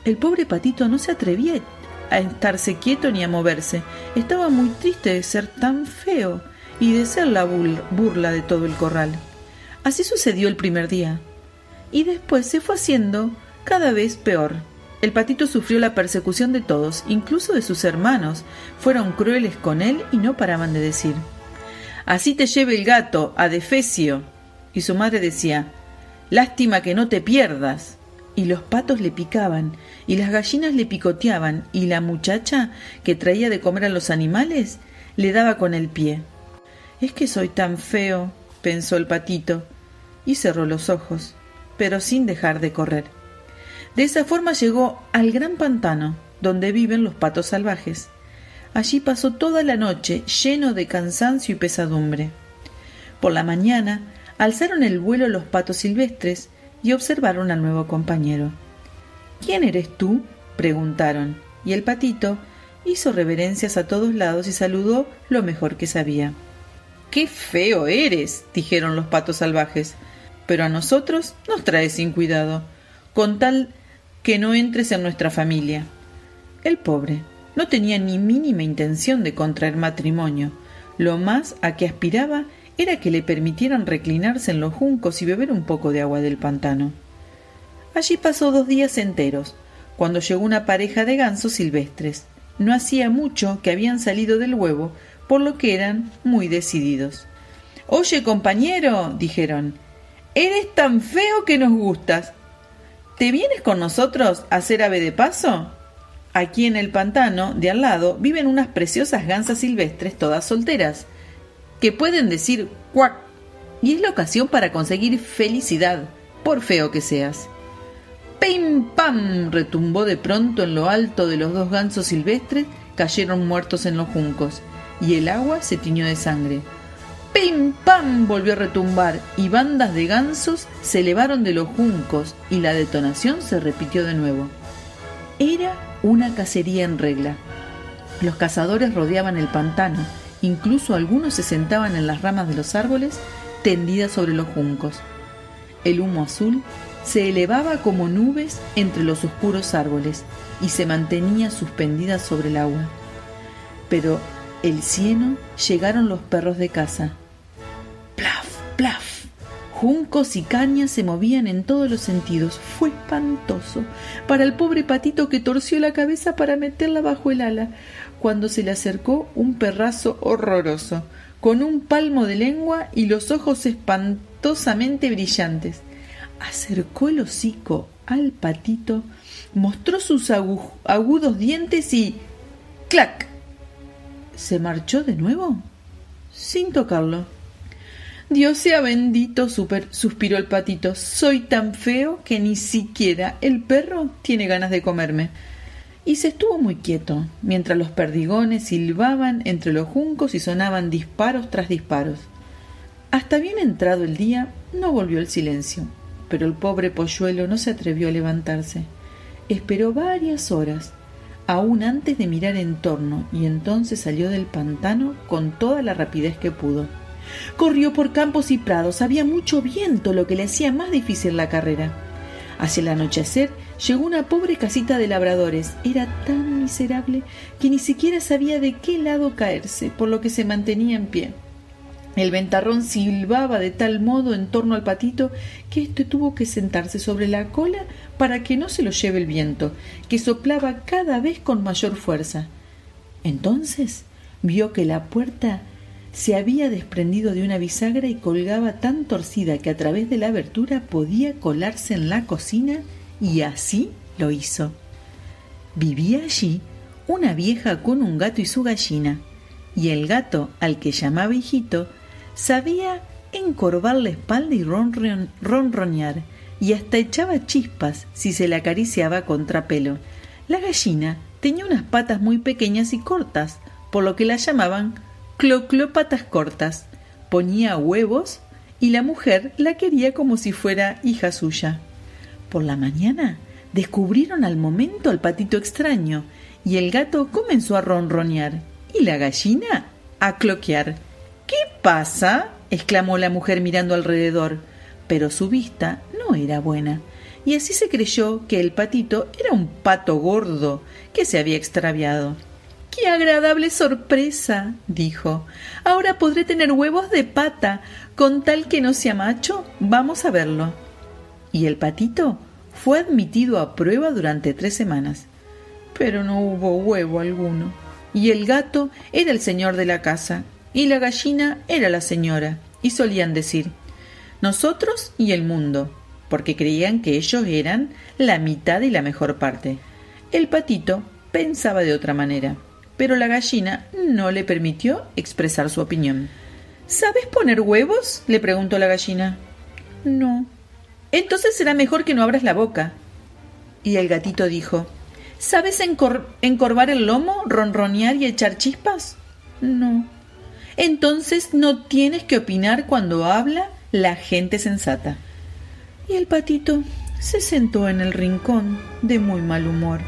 El pobre patito no se atrevía a estarse quieto ni a moverse. Estaba muy triste de ser tan feo y de ser la burla de todo el corral. Así sucedió el primer día. Y después se fue haciendo cada vez peor. El patito sufrió la persecución de todos, incluso de sus hermanos. Fueron crueles con él y no paraban de decir. Así te lleve el gato, a Defecio y su madre decía Lástima que no te pierdas. Y los patos le picaban, y las gallinas le picoteaban, y la muchacha que traía de comer a los animales le daba con el pie. Es que soy tan feo, pensó el patito, y cerró los ojos, pero sin dejar de correr. De esa forma llegó al gran pantano, donde viven los patos salvajes. Allí pasó toda la noche lleno de cansancio y pesadumbre. Por la mañana alzaron el vuelo los patos silvestres y observaron al nuevo compañero. ¿Quién eres tú? preguntaron, y el patito hizo reverencias a todos lados y saludó lo mejor que sabía. ¡Qué feo eres! dijeron los patos salvajes, pero a nosotros nos traes sin cuidado, con tal que no entres en nuestra familia. El pobre no tenía ni mínima intención de contraer matrimonio, lo más a que aspiraba era que le permitieran reclinarse en los juncos y beber un poco de agua del pantano. Allí pasó dos días enteros, cuando llegó una pareja de gansos silvestres. No hacía mucho que habían salido del huevo, por lo que eran muy decididos. Oye, compañero, dijeron, eres tan feo que nos gustas. ¿Te vienes con nosotros a hacer ave de paso? Aquí en el pantano, de al lado, viven unas preciosas gansas silvestres todas solteras que pueden decir cuac, y es la ocasión para conseguir felicidad, por feo que seas. ¡Pim pam! retumbó de pronto en lo alto de los dos gansos silvestres, cayeron muertos en los juncos, y el agua se tiñó de sangre. ¡Pim pam! volvió a retumbar, y bandas de gansos se elevaron de los juncos, y la detonación se repitió de nuevo. Era una cacería en regla. Los cazadores rodeaban el pantano, Incluso algunos se sentaban en las ramas de los árboles tendidas sobre los juncos. El humo azul se elevaba como nubes entre los oscuros árboles y se mantenía suspendida sobre el agua. Pero el cieno llegaron los perros de caza. Plaf, plaf. Juncos y cañas se movían en todos los sentidos. Fue espantoso para el pobre patito que torció la cabeza para meterla bajo el ala cuando se le acercó un perrazo horroroso, con un palmo de lengua y los ojos espantosamente brillantes. Acercó el hocico al patito, mostró sus agudos dientes y. ¡clac! ¿Se marchó de nuevo? Sin tocarlo. Dios sea bendito, super, suspiró el patito. Soy tan feo que ni siquiera el perro tiene ganas de comerme y se estuvo muy quieto, mientras los perdigones silbaban entre los juncos y sonaban disparos tras disparos. Hasta bien entrado el día no volvió el silencio, pero el pobre polluelo no se atrevió a levantarse. Esperó varias horas, aún antes de mirar en torno, y entonces salió del pantano con toda la rapidez que pudo. Corrió por campos y prados, había mucho viento, lo que le hacía más difícil la carrera. Hacia el anochecer llegó una pobre casita de labradores. Era tan miserable que ni siquiera sabía de qué lado caerse, por lo que se mantenía en pie. El ventarrón silbaba de tal modo en torno al patito que éste tuvo que sentarse sobre la cola para que no se lo lleve el viento, que soplaba cada vez con mayor fuerza. Entonces vio que la puerta se había desprendido de una bisagra y colgaba tan torcida que a través de la abertura podía colarse en la cocina y así lo hizo. Vivía allí una vieja con un gato y su gallina, y el gato, al que llamaba hijito, sabía encorvar la espalda y ronronear, y hasta echaba chispas si se le acariciaba contra pelo. La gallina tenía unas patas muy pequeñas y cortas, por lo que la llamaban clocló patas cortas. Ponía huevos y la mujer la quería como si fuera hija suya. Por la mañana descubrieron al momento al patito extraño y el gato comenzó a ronronear y la gallina a cloquear. ¿Qué pasa? exclamó la mujer mirando alrededor, pero su vista no era buena, y así se creyó que el patito era un pato gordo que se había extraviado. ¡Qué agradable sorpresa! dijo. Ahora podré tener huevos de pata. Con tal que no sea macho, vamos a verlo. Y el patito fue admitido a prueba durante tres semanas. Pero no hubo huevo alguno. Y el gato era el señor de la casa, y la gallina era la señora, y solían decir nosotros y el mundo, porque creían que ellos eran la mitad y la mejor parte. El patito pensaba de otra manera pero la gallina no le permitió expresar su opinión. ¿Sabes poner huevos? le preguntó la gallina. No. Entonces será mejor que no abras la boca. Y el gatito dijo ¿Sabes encorvar el lomo, ronronear y echar chispas? No. Entonces no tienes que opinar cuando habla la gente sensata. Y el patito se sentó en el rincón de muy mal humor.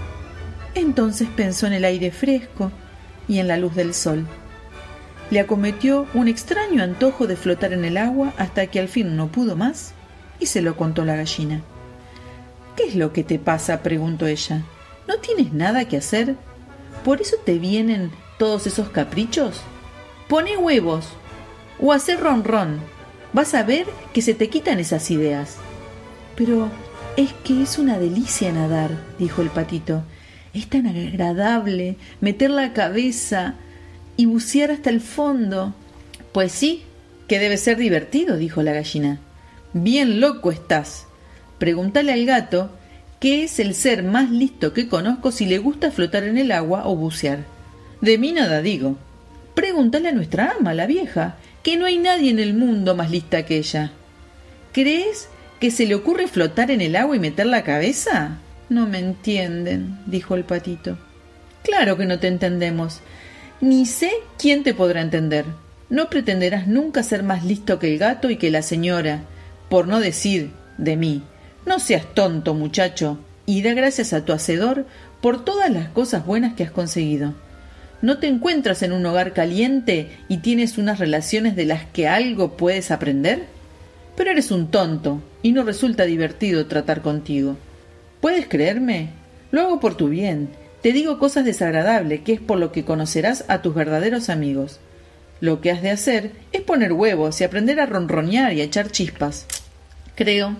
Entonces pensó en el aire fresco y en la luz del sol. Le acometió un extraño antojo de flotar en el agua hasta que al fin no pudo más y se lo contó la gallina. ¿Qué es lo que te pasa? preguntó ella. ¿No tienes nada que hacer? ¿Por eso te vienen todos esos caprichos? Pone huevos o hacer ronrón. Vas a ver que se te quitan esas ideas. Pero es que es una delicia nadar, dijo el patito. Es tan agradable meter la cabeza y bucear hasta el fondo. Pues sí, que debe ser divertido, dijo la gallina. Bien loco estás. Pregúntale al gato qué es el ser más listo que conozco si le gusta flotar en el agua o bucear. De mí nada digo. Pregúntale a nuestra ama, la vieja, que no hay nadie en el mundo más lista que ella. ¿Crees que se le ocurre flotar en el agua y meter la cabeza? No me entienden, dijo el patito. Claro que no te entendemos. Ni sé quién te podrá entender. No pretenderás nunca ser más listo que el gato y que la señora, por no decir de mí. No seas tonto, muchacho, y da gracias a tu hacedor por todas las cosas buenas que has conseguido. ¿No te encuentras en un hogar caliente y tienes unas relaciones de las que algo puedes aprender? Pero eres un tonto y no resulta divertido tratar contigo. ¿Puedes creerme? Lo hago por tu bien. Te digo cosas desagradables, que es por lo que conocerás a tus verdaderos amigos. Lo que has de hacer es poner huevos y aprender a ronronear y a echar chispas. Creo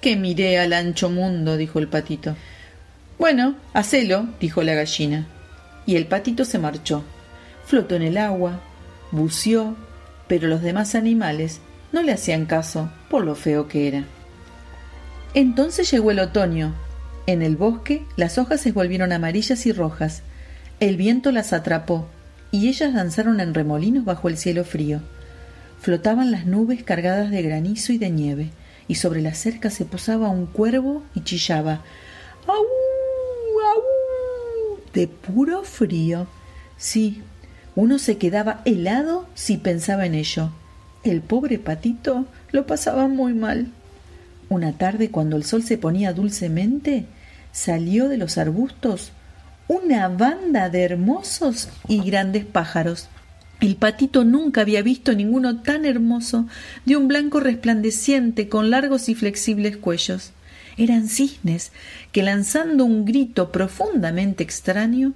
que miré al ancho mundo, dijo el patito. Bueno, hacelo, dijo la gallina. Y el patito se marchó. Flotó en el agua, buceó, pero los demás animales no le hacían caso por lo feo que era. Entonces llegó el otoño, en el bosque las hojas se volvieron amarillas y rojas. El viento las atrapó y ellas danzaron en remolinos bajo el cielo frío. Flotaban las nubes cargadas de granizo y de nieve, y sobre la cerca se posaba un cuervo y chillaba. De puro frío. Sí, uno se quedaba helado si pensaba en ello. El pobre patito lo pasaba muy mal. Una tarde, cuando el sol se ponía dulcemente, salió de los arbustos una banda de hermosos y grandes pájaros. El patito nunca había visto ninguno tan hermoso, de un blanco resplandeciente con largos y flexibles cuellos. Eran cisnes que, lanzando un grito profundamente extraño,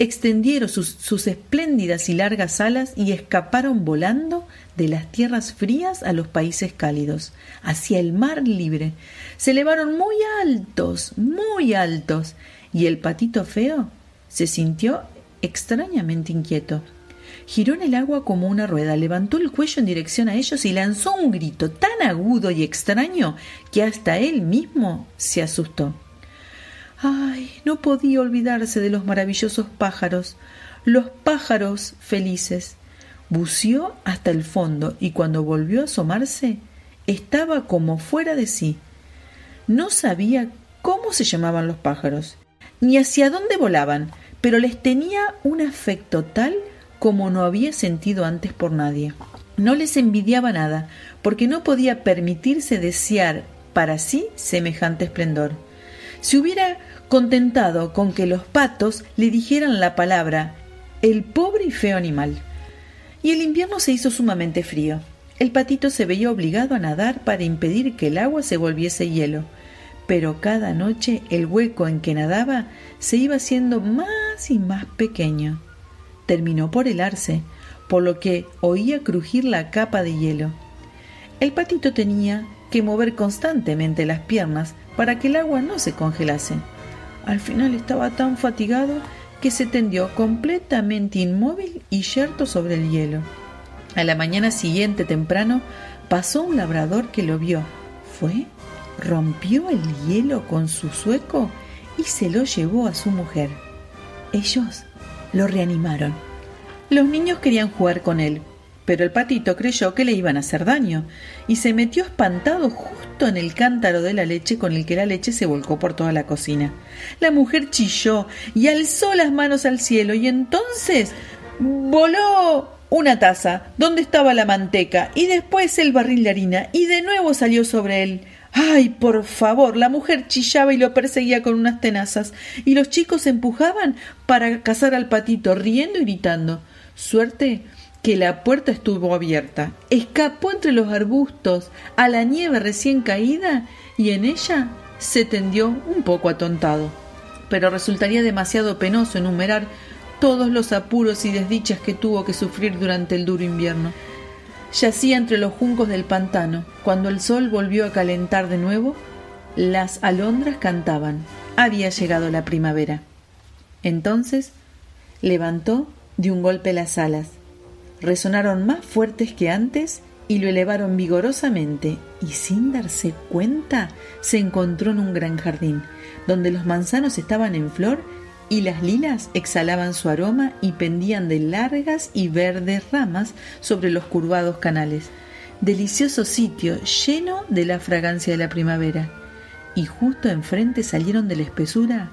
extendieron sus, sus, espléndidas y largas alas y escaparon volando de las tierras frías a los países cálidos, hacia el mar libre. Se elevaron muy altos, muy altos, y el patito feo se sintió extrañamente inquieto. Giró en el agua como una rueda, levantó el cuello en dirección a ellos y lanzó un grito tan agudo y extraño que hasta él mismo se asustó. Ay, no podía olvidarse de los maravillosos pájaros, los pájaros felices. Buceó hasta el fondo y cuando volvió a asomarse estaba como fuera de sí. No sabía cómo se llamaban los pájaros, ni hacia dónde volaban, pero les tenía un afecto tal como no había sentido antes por nadie. No les envidiaba nada, porque no podía permitirse desear para sí semejante esplendor. Se hubiera contentado con que los patos le dijeran la palabra el pobre y feo animal. Y el invierno se hizo sumamente frío. El patito se veía obligado a nadar para impedir que el agua se volviese hielo, pero cada noche el hueco en que nadaba se iba haciendo más y más pequeño terminó por helarse, por lo que oía crujir la capa de hielo. El patito tenía que mover constantemente las piernas para que el agua no se congelase. Al final estaba tan fatigado que se tendió completamente inmóvil y yerto sobre el hielo. A la mañana siguiente temprano pasó un labrador que lo vio. Fue, rompió el hielo con su sueco y se lo llevó a su mujer. Ellos lo reanimaron. Los niños querían jugar con él, pero el patito creyó que le iban a hacer daño y se metió espantado justo en el cántaro de la leche con el que la leche se volcó por toda la cocina. La mujer chilló y alzó las manos al cielo y entonces voló una taza donde estaba la manteca y después el barril de harina y de nuevo salió sobre él. Ay, por favor, la mujer chillaba y lo perseguía con unas tenazas, y los chicos se empujaban para cazar al patito, riendo y gritando. Suerte que la puerta estuvo abierta. Escapó entre los arbustos a la nieve recién caída y en ella se tendió un poco atontado. Pero resultaría demasiado penoso enumerar todos los apuros y desdichas que tuvo que sufrir durante el duro invierno. Yacía entre los juncos del pantano. Cuando el sol volvió a calentar de nuevo, las alondras cantaban. Había llegado la primavera. Entonces levantó de un golpe las alas. Resonaron más fuertes que antes y lo elevaron vigorosamente y sin darse cuenta se encontró en un gran jardín, donde los manzanos estaban en flor y las lilas exhalaban su aroma y pendían de largas y verdes ramas sobre los curvados canales. Delicioso sitio lleno de la fragancia de la primavera. Y justo enfrente salieron de la espesura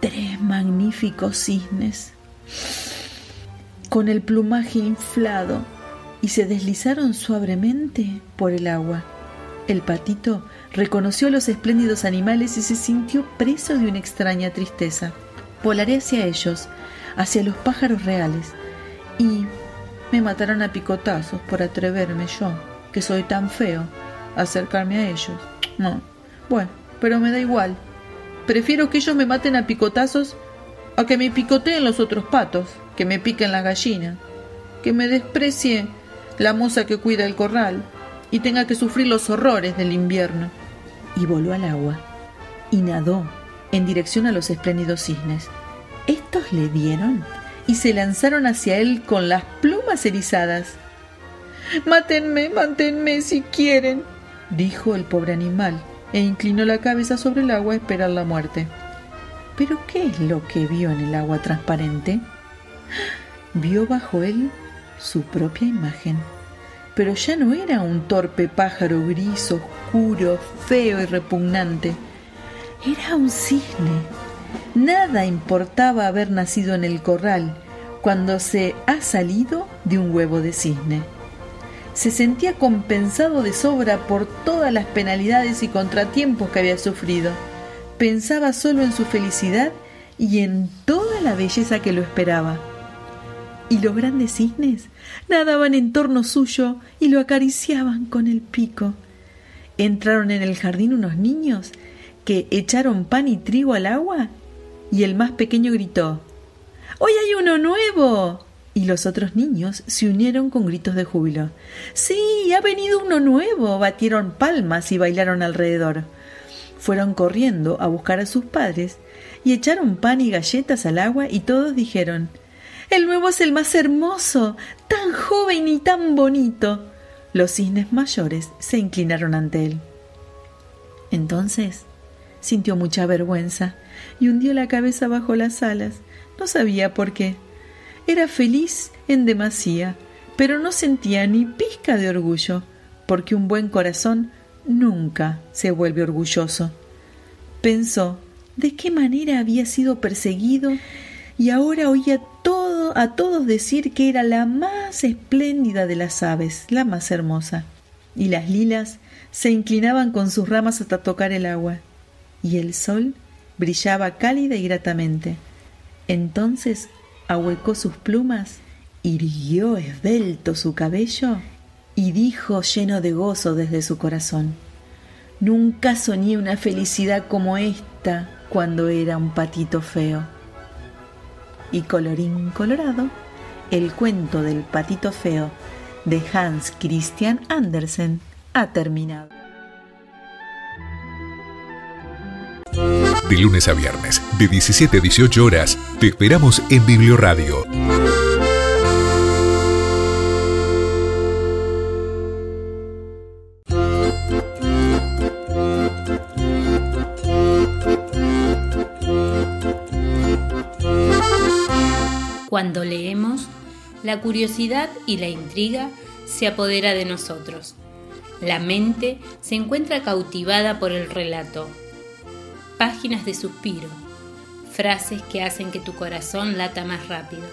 tres magníficos cisnes con el plumaje inflado y se deslizaron suavemente por el agua. El patito reconoció los espléndidos animales y se sintió preso de una extraña tristeza. Volaré hacia ellos, hacia los pájaros reales, y me matarán a picotazos por atreverme yo, que soy tan feo, a acercarme a ellos. No, bueno, pero me da igual. Prefiero que ellos me maten a picotazos a que me picoteen los otros patos, que me piquen las gallinas, que me desprecie la moza que cuida el corral, y tenga que sufrir los horrores del invierno. Y voló al agua y nadó en dirección a los espléndidos cisnes. Estos le dieron y se lanzaron hacia él con las plumas erizadas. Mátenme, mátenme si quieren, dijo el pobre animal, e inclinó la cabeza sobre el agua a esperar la muerte. Pero ¿qué es lo que vio en el agua transparente? Vio bajo él su propia imagen pero ya no era un torpe pájaro gris, oscuro, feo y repugnante. Era un cisne. Nada importaba haber nacido en el corral cuando se ha salido de un huevo de cisne. Se sentía compensado de sobra por todas las penalidades y contratiempos que había sufrido. Pensaba solo en su felicidad y en toda la belleza que lo esperaba y los grandes cisnes nadaban en torno suyo y lo acariciaban con el pico. Entraron en el jardín unos niños que echaron pan y trigo al agua y el más pequeño gritó ¡Hoy hay uno nuevo! Y los otros niños se unieron con gritos de júbilo. ¡Sí! ¡Ha venido uno nuevo! Batieron palmas y bailaron alrededor. Fueron corriendo a buscar a sus padres y echaron pan y galletas al agua y todos dijeron El nuevo es el más hermoso, tan joven y tan bonito. Los cisnes mayores se inclinaron ante él. Entonces sintió mucha vergüenza y hundió la cabeza bajo las alas. No sabía por qué. Era feliz en demasía, pero no sentía ni pizca de orgullo, porque un buen corazón nunca se vuelve orgulloso. Pensó de qué manera había sido perseguido y ahora oía todo a todos decir que era la más espléndida de las aves, la más hermosa. Y las lilas se inclinaban con sus ramas hasta tocar el agua, y el sol brillaba cálida y gratamente. Entonces ahuecó sus plumas, irguió esbelto su cabello y dijo lleno de gozo desde su corazón Nunca soñé una felicidad como esta cuando era un patito feo. Y colorín colorado, el cuento del patito feo de Hans Christian Andersen ha terminado.
De lunes a viernes, de 17 a 18 horas, te esperamos en Biblioradio.
Cuando leemos, la curiosidad y la intriga se apodera de nosotros. La mente se encuentra cautivada por el relato. Páginas de suspiro, frases que hacen que tu corazón lata más rápido,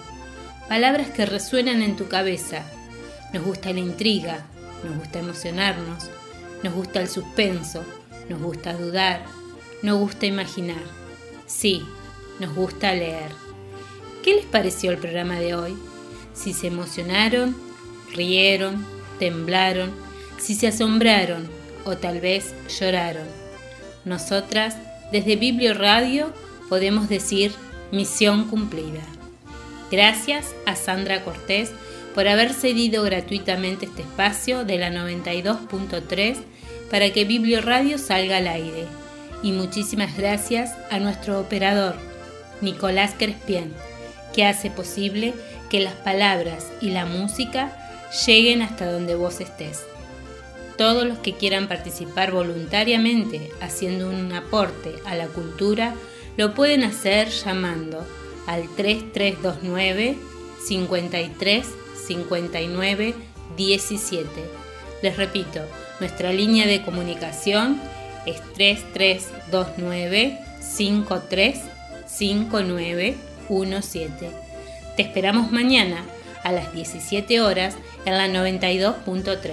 palabras que resuenan en tu cabeza. Nos gusta la intriga, nos gusta emocionarnos, nos gusta el suspenso, nos gusta dudar, nos gusta imaginar. Sí, nos gusta leer. ¿Qué les pareció el programa de hoy? Si se emocionaron, rieron, temblaron, si se asombraron o tal vez lloraron. Nosotras, desde Biblio Radio, podemos decir misión cumplida. Gracias a Sandra Cortés por haber cedido gratuitamente este espacio de la 92.3 para que Biblio Radio salga al aire. Y muchísimas gracias a nuestro operador, Nicolás Crespien que hace posible que las palabras y la música lleguen hasta donde vos estés. Todos los que quieran participar voluntariamente haciendo un aporte a la cultura lo pueden hacer llamando al 3329 53 59 17. Les repito, nuestra línea de comunicación es 3329 53 59 17. Te esperamos mañana a las 17 horas en la 92.3.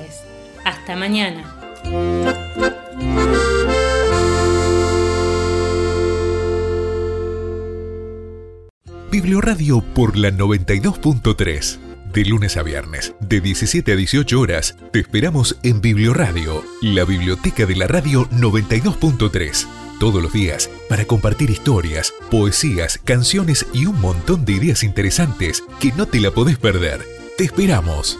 Hasta mañana.
Biblioradio por la 92.3. De lunes a viernes, de 17 a 18 horas, te esperamos en Biblioradio, la biblioteca de la radio 92.3 todos los días para compartir historias, poesías, canciones y un montón de ideas interesantes que no te la podés perder. Te esperamos.